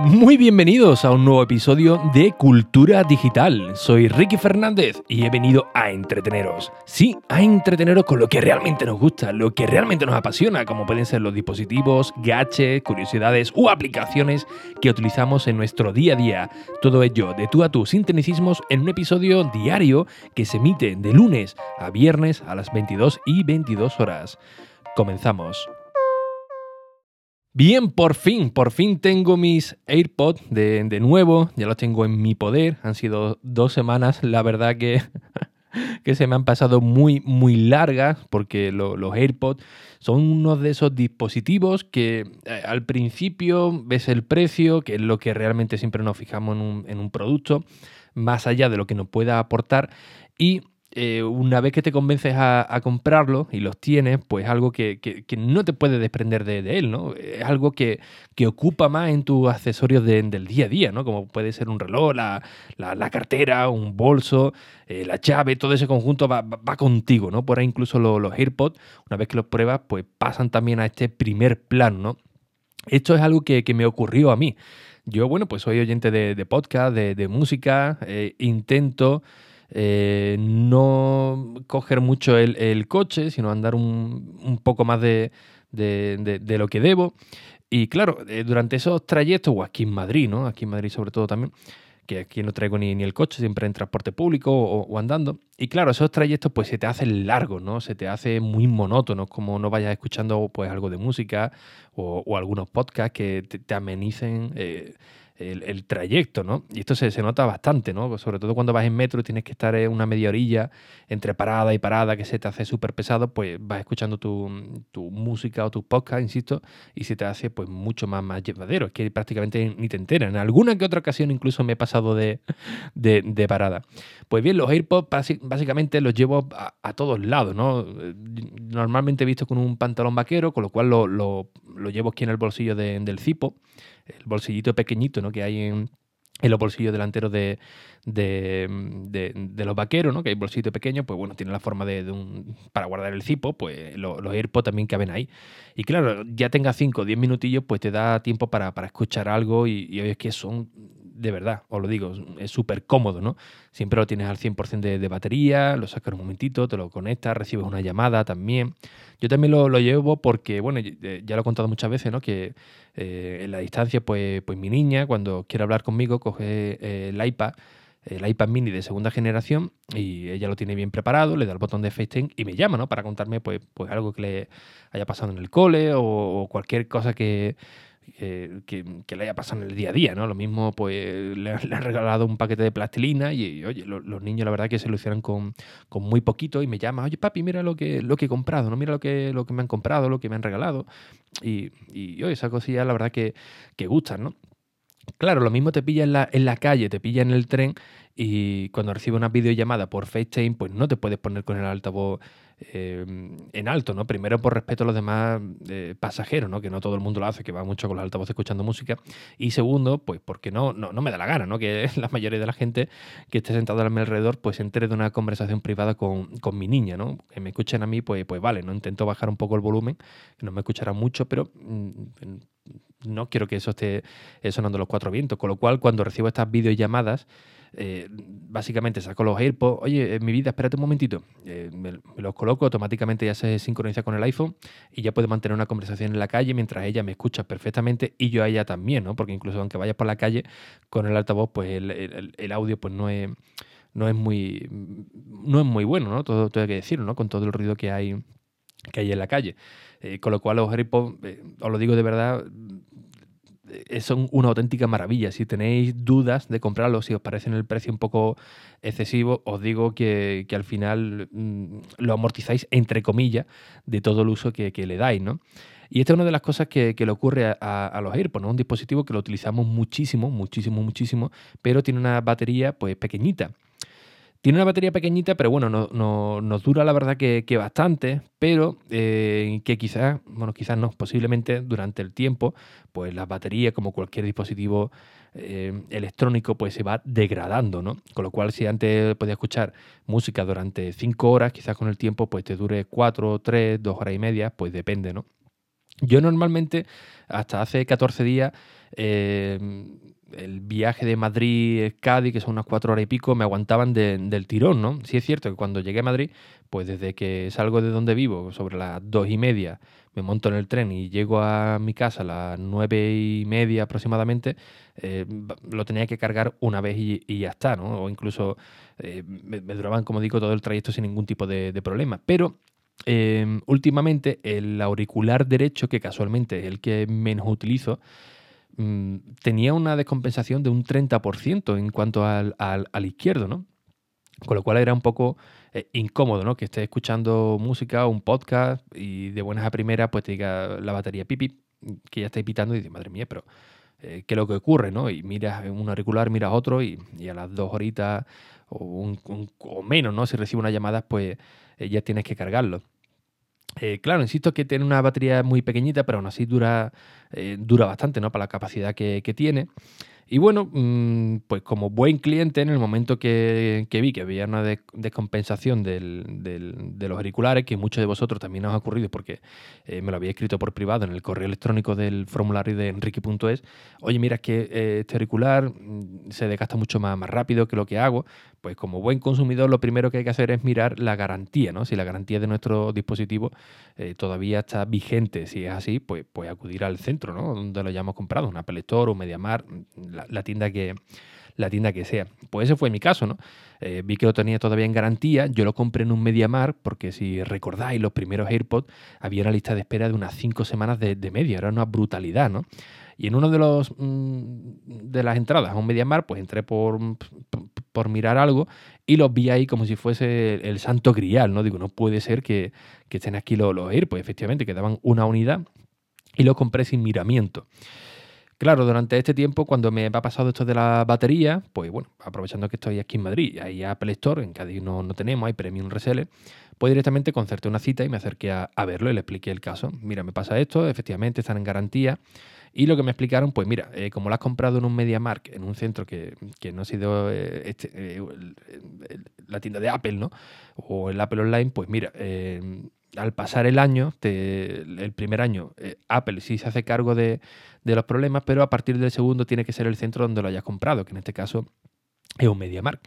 Muy bienvenidos a un nuevo episodio de Cultura Digital. Soy Ricky Fernández y he venido a entreteneros. Sí, a entreteneros con lo que realmente nos gusta, lo que realmente nos apasiona, como pueden ser los dispositivos, gadgets, curiosidades u aplicaciones que utilizamos en nuestro día a día. Todo ello de tú a tú sin tecnicismos en un episodio diario que se emite de lunes a viernes a las 22 y 22 horas. Comenzamos. Bien, por fin, por fin tengo mis AirPods de, nuevo, ya los tengo en mi poder, han sido dos semanas, la verdad que, que se me han pasado muy, muy largas, porque los AirPods son uno de esos dispositivos que eh, al principio ves el precio, que es lo que realmente siempre nos fijamos en un, en un producto, más allá de lo que nos pueda aportar, y eh, una vez que te convences a, comprarlo y los tienes, pues algo que, no te puedes desprender de, él, ¿no? Es algo que, ocupa más en tus accesorios del día a día, ¿no? Como puede ser un reloj, la, cartera, un bolso, eh, la llave, todo ese conjunto va, contigo, ¿no? Por ahí incluso los, AirPods, una vez que los pruebas, pues pasan también a este primer plano, ¿no? Esto es algo que, me ocurrió a mí. Yo, bueno, pues soy oyente de, podcast, de, música, eh, intento eh, no coger mucho el, coche, sino andar un, poco más de, lo que debo. Y claro, eh, durante esos trayectos, o aquí en Madrid, ¿no? Aquí en Madrid sobre todo también, que aquí no traigo ni, el coche, siempre en transporte público o, andando. Y claro, esos trayectos pues se te hacen largos, ¿no? Se te hace muy monótono, como no vayas escuchando pues algo de música o, algunos podcasts que te, amenicen eh, el, trayecto, ¿no? Y esto se, nota bastante, ¿no? Sobre todo cuando vas en metro y tienes que estar en una media orilla entre parada y parada que se te hace súper pesado, pues vas escuchando tu, música o tu podcast, insisto, y se te hace pues mucho más, más llevadero. Es que prácticamente ni te enteras. En alguna que otra ocasión incluso me he pasado de, parada. Pues bien, los AirPods básicamente los llevo a, todos lados, ¿no? Normalmente visto con un pantalón vaquero, con lo cual lo, llevo aquí en el bolsillo del cipo el bolsillito pequeñito ¿no? que hay en, los bolsillos delanteros de, de, los vaqueros, ¿no? que hay bolsillito pequeño, pues bueno, tiene la forma de, un, para guardar el cipo, pues los AirPods también caben ahí. Y claro, ya tenga 5 o 10 minutillos, pues te da tiempo para, escuchar algo y, y es que son de verdad, os lo digo, es súper cómodo, ¿no? Siempre lo tienes al 100% de, batería, lo sacas un momentito, te lo conectas, recibes una llamada también. Yo también lo, llevo porque, bueno, ya lo he contado muchas veces, ¿no? Que eh, en la distancia, pues, pues mi niña, cuando quiere hablar conmigo, coge eh, el iPad, el iPad mini de segunda generación y ella lo tiene bien preparado, le da el botón de FaceTime y me llama, ¿no? Para contarme, pues, pues algo que le haya pasado en el cole o cualquier cosa que que, le haya pasado en el día a día, ¿no? Lo mismo, pues le, han regalado un paquete de plastilina y, oye, los niños la verdad que se lo hicieron con, muy poquito y me llaman, oye papi, mira lo que, lo que he comprado, ¿no? Mira lo que, lo que me han comprado, lo que me han regalado. Y, oye, esa cosilla la verdad que, que gustan, ¿no? Claro, lo mismo te pilla en la, en la calle, te pilla en el tren y cuando recibe una videollamada por FaceTime, pues no te puedes poner con el altavoz eh, en alto, ¿no? Primero por respeto a los demás eh, pasajeros, ¿no? Que no todo el mundo lo hace, que va mucho con los altavoces escuchando música. Y segundo, pues porque no, no, no me da la gana, ¿no? Que la mayoría de la gente que esté sentada a mi alrededor, pues entre de una conversación privada con, mi niña, ¿no? Que me escuchen a mí, pues, pues vale, ¿no? Intento bajar un poco el volumen, que no me escuchará mucho, pero mm, no quiero que eso esté sonando los cuatro vientos. Con lo cual, cuando recibo estas videollamadas, eh, básicamente saco los AirPods, oye, en mi vida, espérate un momentito, eh, me, los coloco, automáticamente ya se sincroniza con el iPhone y ya puedo mantener una conversación en la calle mientras ella me escucha perfectamente y yo a ella también, ¿no? Porque incluso aunque vayas por la calle con el altavoz, pues el, audio pues no es, no es muy no es muy bueno, ¿no? Todo, todo hay que decirlo, ¿no? Con todo el ruido que hay que hay en la calle. Eh, con lo cual los AirPods, os lo digo de verdad, eh, son una auténtica maravilla. Si tenéis dudas de comprarlo, si os parece el precio un poco excesivo, os digo que, al final mm, lo amortizáis entre comillas de todo el uso que, le dais, ¿no? Y esta es una de las cosas que, le ocurre a, los AirPods, ¿no? Un dispositivo que lo utilizamos muchísimo, muchísimo, muchísimo, pero tiene una batería pues pequeñita. Tiene una batería pequeñita, pero bueno, no, nos dura la verdad que, bastante, pero eh, que quizás, bueno, quizás no, posiblemente durante el tiempo, pues la batería, como cualquier dispositivo eh, electrónico, pues se va degradando, ¿no? Con lo cual, si antes podía escuchar música durante cinco horas, quizás con el tiempo, pues te dure cuatro, tres, dos horas y media, pues depende, ¿no? Yo normalmente, hasta hace 14 días, eh, el viaje de Madrid-Cádiz, que son unas cuatro horas y pico, me aguantaban del tirón, ¿no? Sí es cierto que cuando llegué a Madrid, pues desde que salgo de donde vivo, sobre las dos y media, me monto en el tren y llego a mi casa a las nueve y media aproximadamente, eh, lo tenía que cargar una vez y, ya está, ¿no? O incluso eh, me, duraban, como digo, todo el trayecto sin ningún tipo de, problema. Pero eh, últimamente el auricular derecho, que casualmente es el que menos utilizo, mm, tenía una descompensación de un 30% en cuanto al, al izquierdo, ¿no? Con lo cual era un poco eh, incómodo, ¿no? Que estés escuchando música o un podcast y de buenas a primeras pues te diga la batería pipi, que ya está pitando y dices, madre mía, pero eh, ¿qué es lo que ocurre, no? Y miras un auricular, miras otro y, a las dos horitas o, o, menos, ¿no? Si recibe una llamada, pues eh, ya tienes que cargarlo. Claro, insisto que tiene una batería muy pequeñita, pero aún así dura, dura bastante, ¿no? Para la capacidad que, que tiene. Y bueno, mm, pues como buen cliente, en el momento que, vi que había una descompensación de los auriculares, que muchos de vosotros también os ha ocurrido porque eh, me lo había escrito por privado en el correo electrónico del formulario de enrique.es, oye, mira, es que eh, este auricular mm, se desgasta mucho más rápido que lo que hago, pues como buen consumidor lo primero que hay que hacer es mirar la garantía, ¿no? Si la garantía de nuestro dispositivo eh, todavía está vigente, si es así, pues, pues acudir al centro, ¿no? Donde lo hayamos comprado, un Apple Store, un MediaMar, la, la tienda que la tienda que sea. Pues ese fue mi caso, ¿no? Eh, vi que lo tenía todavía en garantía, yo lo compré en un MediaMar porque si recordáis los primeros AirPods había una lista de espera de unas 5 semanas de, de media, era una brutalidad, ¿no? Y en uno de los mm, de las entradas a un MediaMar, pues entré por, por mirar algo y los vi ahí como si fuese el, santo grial, ¿no? Digo, no puede ser que, estén aquí los, los pues efectivamente, quedaban una unidad y lo compré sin miramiento. Claro, durante este tiempo, cuando me ha pasado esto de la batería, pues bueno, aprovechando que estoy aquí en Madrid, hay Apple Store, en Cádiz no, no tenemos, hay Premium Resell, pues directamente concerté una cita y me acerqué a, verlo y le expliqué el caso. Mira, me pasa esto, efectivamente están en garantía, y lo que me explicaron, pues mira, eh, como lo has comprado en un MediaMark, en un centro que, no ha sido eh, este, eh, la tienda de Apple, ¿no? O el Apple Online, pues mira, al pasar el año, el primer año, Apple sí se hace cargo de, los problemas, pero a partir del segundo tiene que ser el centro donde lo hayas comprado, que en este caso es un MediaMark.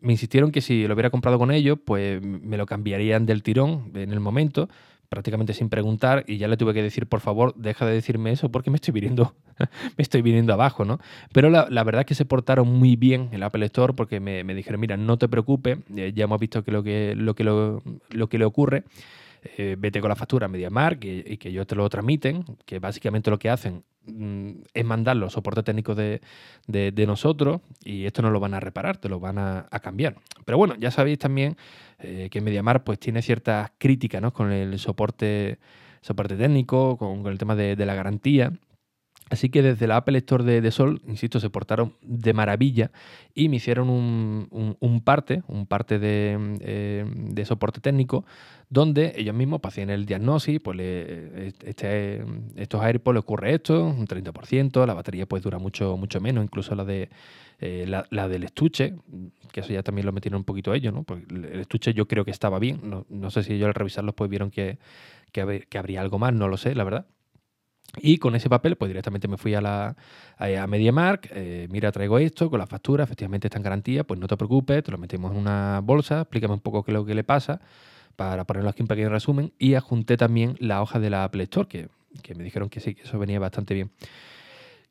me insistieron que si lo hubiera comprado con ellos, pues me lo cambiarían del tirón en el momento, prácticamente sin preguntar y ya le tuve que decir, por favor, deja de decirme eso porque me estoy viniendo, me estoy viniendo abajo, ¿no? Pero la, verdad es que se portaron muy bien el Apple Store porque me, dijeron, mira, no te preocupes, ya hemos visto que lo que, lo que, lo, que le ocurre, eh, vete con la factura a MediaMark y, y que ellos te lo transmiten, que básicamente lo que hacen mm, es mandar los soportes técnicos de, nosotros y esto no lo van a reparar, te lo van a, a cambiar. Pero bueno, ya sabéis también eh, que Mediamar pues, tiene ciertas críticas ¿no? con el soporte, soporte técnico, con, el tema de, la garantía. Así que desde la Apple Store de, Sol, insisto, se portaron de maravilla y me hicieron un, parte, un parte eh, de, soporte técnico, donde ellos mismos hacían el diagnóstico, pues este, estos AirPods le ocurre esto, un 30%, la batería pues dura mucho, mucho menos, incluso la de eh, la, del estuche, que eso ya también lo metieron un poquito ellos, ¿no? Porque el estuche yo creo que estaba bien. No, sé si ellos al revisarlo pues vieron que, que, habría algo más, no lo sé, la verdad. Y con ese papel, pues directamente me fui a la a MediaMark, eh, mira, traigo esto con la factura, efectivamente está en garantía, pues no te preocupes, te lo metemos en una bolsa, explícame un poco qué es lo que le pasa, para ponerlo aquí en pequeño resumen, y adjunté también la hoja de la Apple Store, que, que me dijeron que sí, que eso venía bastante bien.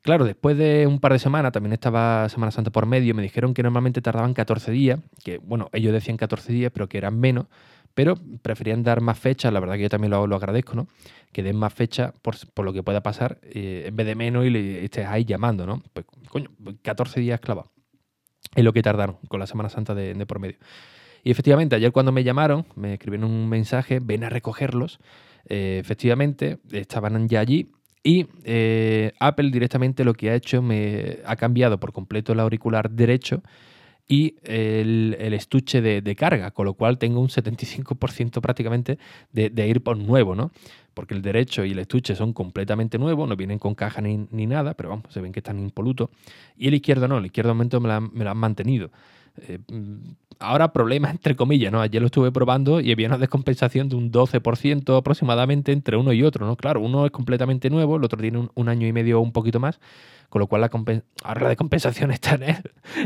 Claro, después de un par de semanas, también estaba Semana Santa por medio, me dijeron que normalmente tardaban 14 días, que bueno, ellos decían 14 días, pero que eran menos, pero preferían dar más fechas, la verdad que yo también lo, lo agradezco, ¿no? Que den más fechas por, lo que pueda pasar, eh, en vez de menos y le estés ahí llamando, ¿no? Pues coño, 14 días clavados. Es lo que tardaron con la Semana Santa de, por medio. Y efectivamente, ayer cuando me llamaron, me escribieron un mensaje, ven a recogerlos. Eh, efectivamente, estaban ya allí y eh, Apple directamente lo que ha hecho me ha cambiado por completo el auricular derecho y el, estuche de, carga, con lo cual tengo un 75% prácticamente de, de AirPods nuevo, ¿no? Porque el derecho y el estuche son completamente nuevos, no vienen con caja ni, nada, pero vamos, se ven que están impolutos. Y el izquierdo no, el izquierdo momento me, lo han mantenido. Eh, ahora problema entre comillas, ¿no? Ayer lo estuve probando y había una descompensación de un 12% aproximadamente entre uno y otro, ¿no? Claro, uno es completamente nuevo, el otro tiene un, año y medio o un poquito más, con lo cual la ahora la descompensación está en, el,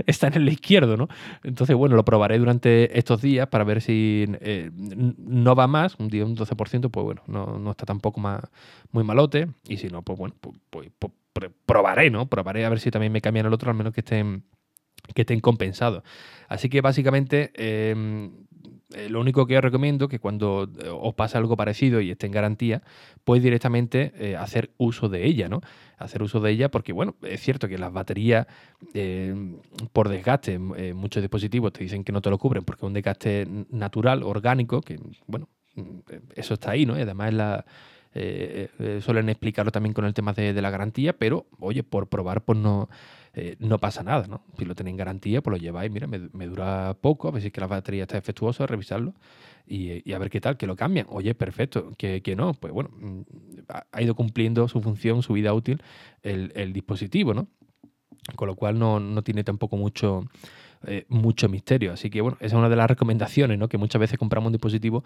está en el izquierdo, ¿no? Entonces, bueno, lo probaré durante estos días para ver si eh, no va más, un día un 12%, pues bueno, no, está tampoco más, muy malote, y si no, pues bueno, pues, pues, pues probaré, ¿no? Probaré a ver si también me cambian el otro, al menos que estén, que estén compensados. Así que básicamente em, eh, lo único que os recomiendo que cuando eh, os pase algo parecido y esté en garantía, pues directamente eh, hacer uso de ella, ¿no? Hacer uso de ella porque, bueno, es cierto que las baterías em, por desgaste, muchos dispositivos te dicen que no te lo cubren porque es un desgaste natural, orgánico, que, bueno, eso está ahí, ¿no? Y además eh, eh, suelen explicarlo también con el tema de, la garantía, pero oye, por probar, pues no, eh, no pasa nada, ¿no? Si lo tenéis garantía, pues lo lleváis, mira, me, dura poco, a ver si que la batería está defectuosa, revisarlo y, a ver qué tal, que lo cambian. Oye, perfecto, que, no, pues bueno, mm, ha ido cumpliendo su función, su vida útil el, el dispositivo, ¿no? Con lo cual no, no tiene tampoco mucho eh, mucho misterio. Así que bueno, esa es una de las recomendaciones, ¿no? Que muchas veces compramos un dispositivo,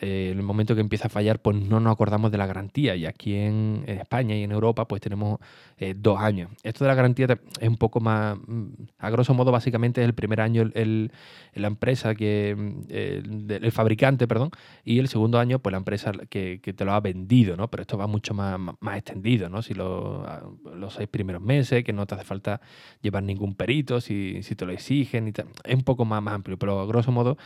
eh, en el momento que empieza a fallar, pues no nos acordamos de la garantía. Y aquí en, España y en Europa, pues tenemos eh, dos años. Esto de la garantía es un poco más, mm, a grosso modo, básicamente es el primer año el, la empresa que, mm, el, fabricante, perdón, y el segundo año, pues la empresa que, te lo ha vendido, ¿no? Pero esto va mucho más, más extendido, ¿no? Si lo, los seis primeros meses, que no te hace falta llevar ningún perito, si, si te lo exigen es un poco más, amplio, pero grosso modo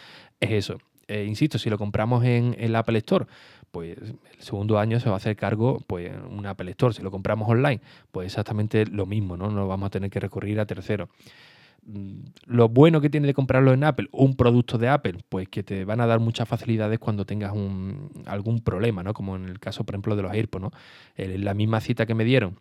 es eso. Eh, insisto, si lo compramos en, el Apple Store, pues el segundo año se va a hacer cargo pues un Apple Store. Si lo compramos online, pues exactamente lo mismo, ¿no? No vamos a tener que recurrir a terceros. Mm, lo bueno que tiene de comprarlo en Apple, un producto de Apple, pues que te van a dar muchas facilidades cuando tengas un, algún problema, ¿no? Como en el caso, por ejemplo, de los AirPods, ¿no? la misma cita que me dieron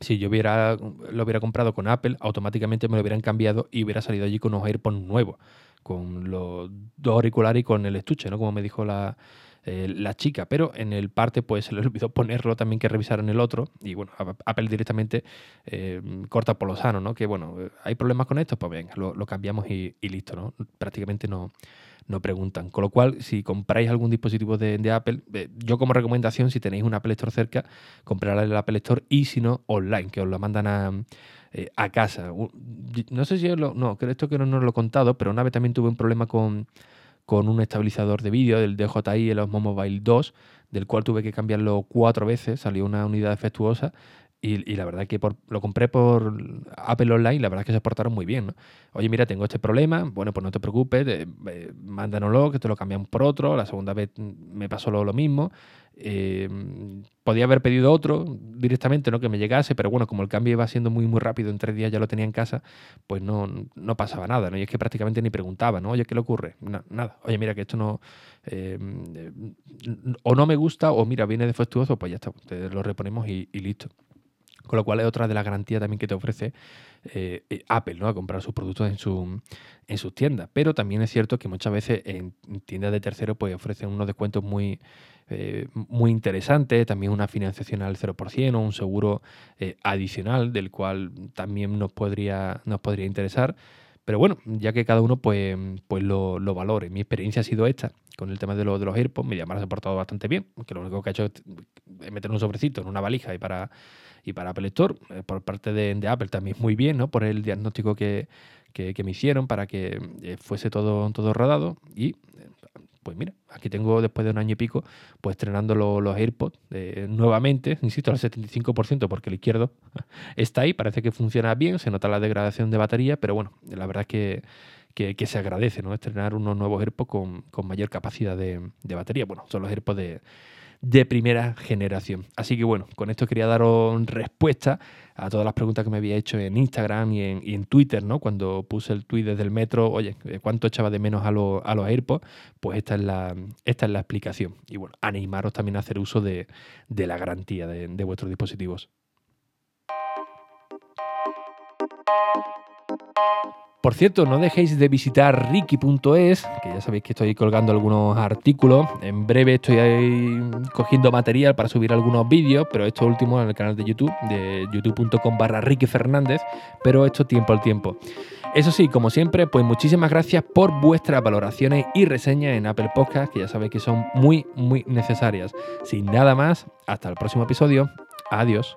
si yo hubiera, lo hubiera comprado con Apple, automáticamente me lo hubieran cambiado y hubiera salido allí con unos AirPods nuevos, con los dos auriculares y con el estuche, ¿no? Como me dijo la, eh, la chica. Pero en el parte, pues se le olvidó ponerlo también que revisar en el otro. Y bueno, Apple directamente eh, corta por lo sano, ¿no? Que bueno, hay problemas con esto, pues venga, lo, cambiamos y, listo, ¿no? Prácticamente no, no preguntan. Con lo cual, si compráis algún dispositivo de, Apple, eh, yo como recomendación, si tenéis un Apple Store cerca, comprar el Apple Store y si no, online, que os lo mandan a, eh, casa. No sé si os lo, no, creo esto que no, no, lo he contado, pero una vez también tuve un problema con, con un estabilizador de vídeo del DJI, el Osmo Mobile 2, del cual tuve que cambiarlo cuatro veces, salió una unidad defectuosa y, la verdad que lo compré por Apple Online, la verdad es que se portaron muy bien. Oye, mira, tengo este problema, bueno, pues no te preocupes, eh, mándanoslo, que te lo cambiamos por otro. La segunda vez me pasó lo, mismo. Eh, podía haber pedido otro directamente, ¿no? Que me llegase, pero bueno, como el cambio iba siendo muy, muy rápido, en tres días ya lo tenía en casa, pues no, no pasaba nada, ¿no? Y es que prácticamente ni preguntaba, ¿no? Oye, ¿qué le ocurre? nada. Oye, mira, que esto no. Eh, o no me gusta, o mira, viene defectuoso, pues ya está, lo reponemos y listo. Con lo cual es otra de las garantías también que te ofrece eh, Apple, ¿no? A comprar sus productos en, su, en sus tiendas. Pero también es cierto que muchas veces en tiendas de terceros pues ofrecen unos descuentos muy, eh, muy interesantes, también una financiación al 0% o un seguro adicional del cual también nos podría, nos podría interesar. Pero bueno, ya que cada uno pues, pues lo, lo, valore. Mi experiencia ha sido esta con el tema de, lo, de los AirPods. Mi llamada se ha portado bastante bien, que lo único que ha hecho es meter un sobrecito en una valija y para y para Apple Store, eh, por parte de, Apple también muy bien, ¿no? Por el diagnóstico que, me hicieron para que eh, fuese todo, todo rodado. Y pues mira, aquí tengo después de un año y pico, pues estrenando los AirPods eh, nuevamente, insisto, al 75%, porque el izquierdo está ahí, parece que funciona bien, se nota la degradación de batería, pero bueno, la verdad es que, que, se agradece, ¿no? Estrenar unos nuevos AirPods con, con mayor capacidad de, de, batería. Bueno, son los AirPods de, de primera generación. Así que bueno, con esto quería daros respuesta a todas las preguntas que me había hecho en Instagram y en, Twitter, ¿no? Cuando puse el tweet desde el metro, oye, ¿cuánto echaba de menos a, a los AirPods? Pues esta es, la, esta es la explicación. Y bueno, animaros también a hacer uso de, la garantía de vuestros dispositivos. Por cierto, no dejéis de visitar ricky.es, que ya sabéis que estoy colgando algunos artículos. En breve estoy ahí cogiendo material para subir algunos vídeos, pero esto último en el canal de YouTube, de youtube.com barra Ricky Fernández, pero esto tiempo al tiempo. Eso sí, como siempre, pues muchísimas gracias por vuestras valoraciones y reseñas en Apple Podcast, que ya sabéis que son muy, muy necesarias. Sin nada más, hasta el próximo episodio. Adiós.